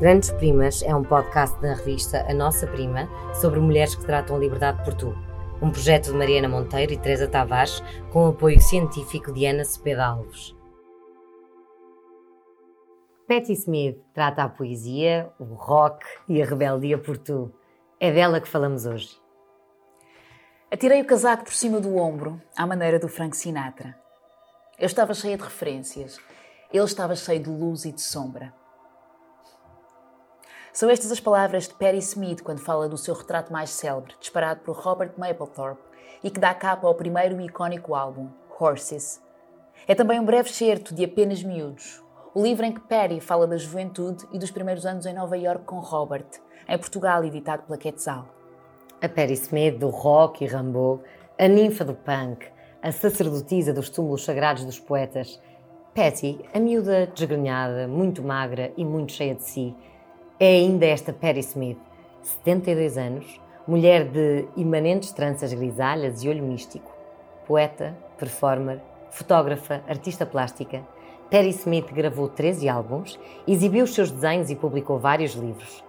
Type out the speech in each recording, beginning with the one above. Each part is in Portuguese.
Grandes Primas é um podcast da revista A Nossa Prima sobre mulheres que tratam liberdade por tu. Um projeto de Mariana Monteiro e Teresa Tavares com apoio científico de Ana Cepeda Alves. Patti Smith trata a poesia, o rock e a rebeldia por tu. É dela que falamos hoje. Atirei o casaco por cima do ombro, à maneira do Frank Sinatra. Eu estava cheia de referências. Ele estava cheio de luz e de sombra. São estas as palavras de Patti Smith quando fala do seu retrato mais célebre, disparado por Robert Mapplethorpe e que dá capa ao primeiro e icónico álbum, Horses. É também um breve excerto de Apenas Miúdos, o livro em que Perry fala da juventude e dos primeiros anos em Nova York com Robert, em Portugal, editado pela Quetzal. A Perry Smith do rock e Rambo, a ninfa do punk, a sacerdotisa dos túmulos sagrados dos poetas. Patty, a miúda desgrenhada, muito magra e muito cheia de si, é ainda esta Perry Smith, 72 anos, mulher de imanentes tranças grisalhas e olho místico, poeta, performer, fotógrafa, artista plástica. Perry Smith gravou 13 álbuns, exibiu os seus desenhos e publicou vários livros.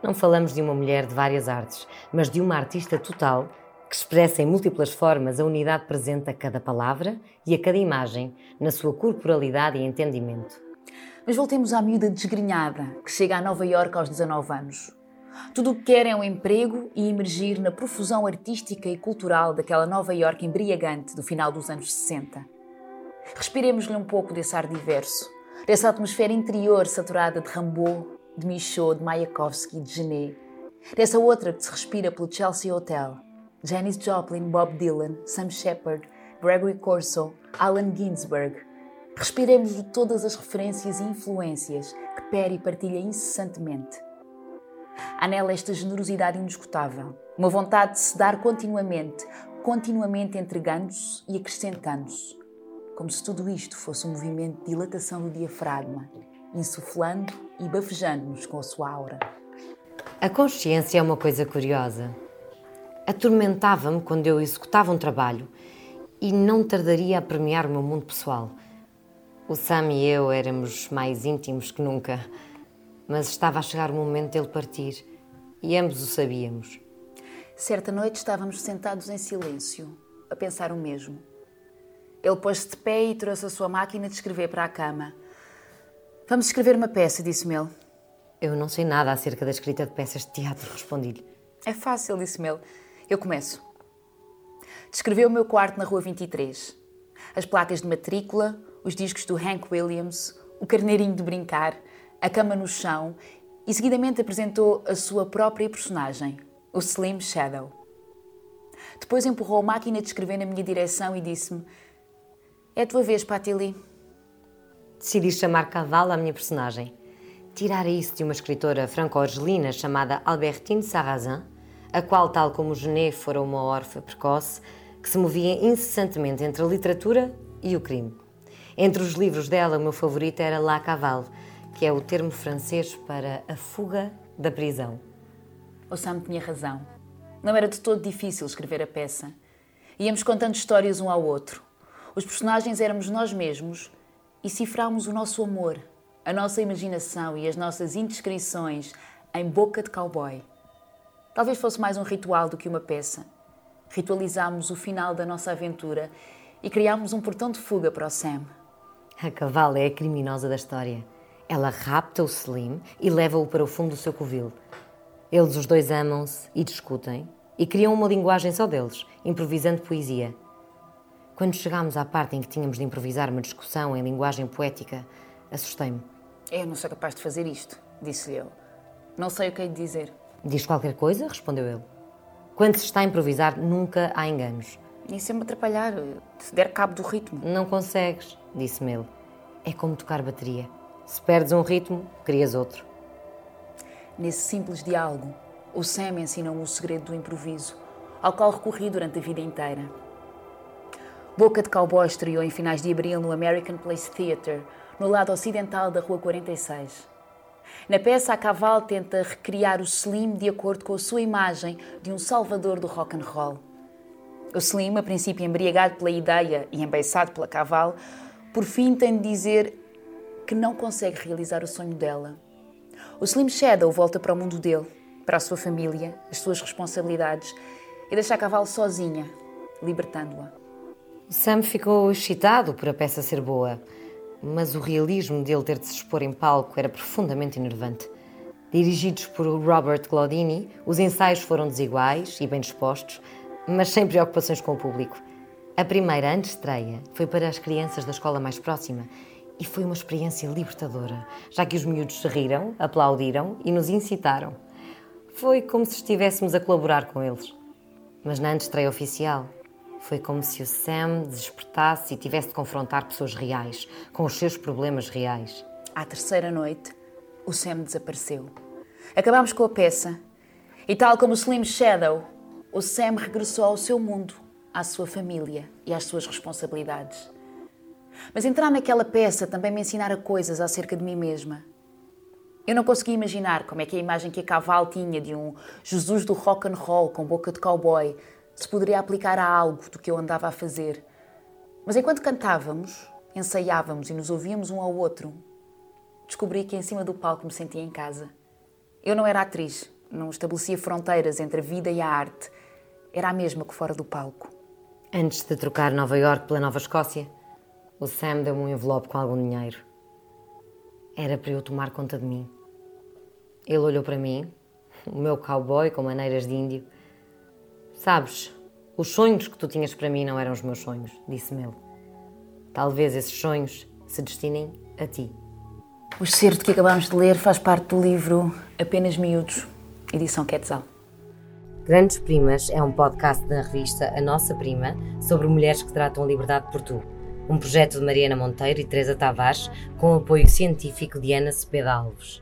Não falamos de uma mulher de várias artes, mas de uma artista total que expressa em múltiplas formas a unidade presente a cada palavra e a cada imagem, na sua corporalidade e entendimento. Mas voltemos à miúda desgrenhada, que chega a Nova Iorque aos 19 anos. Tudo o que quer é um emprego e emergir na profusão artística e cultural daquela Nova Iorque embriagante do final dos anos 60. Respiremos-lhe um pouco desse ar diverso, dessa atmosfera interior saturada de Rimbaud, de Michaud, de Mayakovsky, de Genet, dessa outra que se respira pelo Chelsea Hotel, Janis Joplin, Bob Dylan, Sam Shepard, Gregory Corso, Allen Ginsberg. Respiremos de todas as referências e influências que Perry partilha incessantemente. Há nela esta generosidade indiscutável, uma vontade de se dar continuamente, continuamente entregando-se e acrescentando-se, como se tudo isto fosse um movimento de dilatação do diafragma, insuflando e bafejando-nos com a sua aura. A consciência é uma coisa curiosa. Atormentava-me quando eu executava um trabalho e não tardaria a premiar o meu mundo pessoal. O Sam e eu éramos mais íntimos que nunca, mas estava a chegar o momento dele partir e ambos o sabíamos. Certa noite estávamos sentados em silêncio, a pensar o mesmo. Ele pôs-se de pé e trouxe a sua máquina de escrever para a cama. Vamos escrever uma peça, disse-me ele. Eu não sei nada acerca da escrita de peças de teatro, respondi-lhe. É fácil, disse-me ele. Eu começo. Descreveu o meu quarto na Rua 23. As placas de matrícula, os discos do Hank Williams, o carneirinho de brincar, a cama no chão e seguidamente apresentou a sua própria personagem, o Slim Shadow. Depois empurrou a máquina de escrever na minha direção e disse-me: É a tua vez, Patili. Decidi chamar Cavalo à minha personagem. Tirar isso de uma escritora franco-argelina chamada Albertine Sarrazin, a qual, tal como Genet, fora uma órfã precoce que se movia incessantemente entre a literatura e o crime. Entre os livros dela, o meu favorito era La Cavale, que é o termo francês para a fuga da prisão. O Sam tinha razão. Não era de todo difícil escrever a peça. Íamos contando histórias um ao outro. Os personagens éramos nós mesmos e cifrámos o nosso amor, a nossa imaginação e as nossas indiscrições em boca de cowboy. Talvez fosse mais um ritual do que uma peça. Ritualizámos o final da nossa aventura e criámos um portão de fuga para o Sam. A cavalo é a criminosa da história. Ela rapta o Slim e leva-o para o fundo do seu covil. Eles os dois amam-se e discutem e criam uma linguagem só deles, improvisando poesia. Quando chegámos à parte em que tínhamos de improvisar uma discussão em linguagem poética, assustei-me. Eu não sou capaz de fazer isto, disse eu. Não sei o que hei de dizer. Diz qualquer coisa? respondeu ele. Quando se está a improvisar, nunca há enganos. Isso é me atrapalhar, se der cabo do ritmo. Não consegues, disse-me ele. É como tocar bateria. Se perdes um ritmo, crias outro. Nesse simples diálogo, o Sam ensinou-me o segredo do improviso, ao qual recorri durante a vida inteira. Boca de Cowboy estreou em finais de abril no American Place Theatre, no lado ocidental da Rua 46. Na peça, a Caval tenta recriar o Slim de acordo com a sua imagem de um salvador do rock and roll. O Slim, a princípio embriagado pela ideia e embeiçado pela Caval, por fim tem de dizer que não consegue realizar o sonho dela. O Slim Shadow volta para o mundo dele, para a sua família, as suas responsabilidades e deixa a cavalo sozinha, libertando-a. Sam ficou excitado por a peça ser boa, mas o realismo dele ter de se expor em palco era profundamente enervante. Dirigidos por Robert Glaudini, os ensaios foram desiguais e bem dispostos, mas sem preocupações com o público. A primeira antestreia foi para as crianças da escola mais próxima e foi uma experiência libertadora, já que os miúdos se riram, aplaudiram e nos incitaram. Foi como se estivéssemos a colaborar com eles. Mas na antestreia oficial, foi como se o Sam despertasse e tivesse de confrontar pessoas reais, com os seus problemas reais. À terceira noite, o Sam desapareceu. Acabámos com a peça e, tal como o Slim Shadow, o Sam regressou ao seu mundo, à sua família e às suas responsabilidades. Mas entrar naquela peça também me ensinara coisas acerca de mim mesma. Eu não conseguia imaginar como é que a imagem que a Cavalo tinha de um Jesus do rock and roll com boca de cowboy se poderia aplicar a algo do que eu andava a fazer. Mas enquanto cantávamos, ensaiávamos e nos ouvíamos um ao outro, descobri que em cima do palco me sentia em casa. Eu não era atriz, não estabelecia fronteiras entre a vida e a arte. Era a mesma que fora do palco. Antes de trocar Nova York pela Nova Escócia, o Sam deu-me um envelope com algum dinheiro. Era para eu tomar conta de mim. Ele olhou para mim, o meu cowboy com maneiras de índio. Sabes, os sonhos que tu tinhas para mim não eram os meus sonhos, disse-me ele. Talvez esses sonhos se destinem a ti. O excerto que acabámos de ler faz parte do livro Apenas Miúdos, edição Quetzal. Grandes Primas é um podcast da revista A Nossa Prima sobre mulheres que tratam a liberdade por tu. Um projeto de Mariana Monteiro e Teresa Tavares com apoio científico de Ana Cepeda Alves.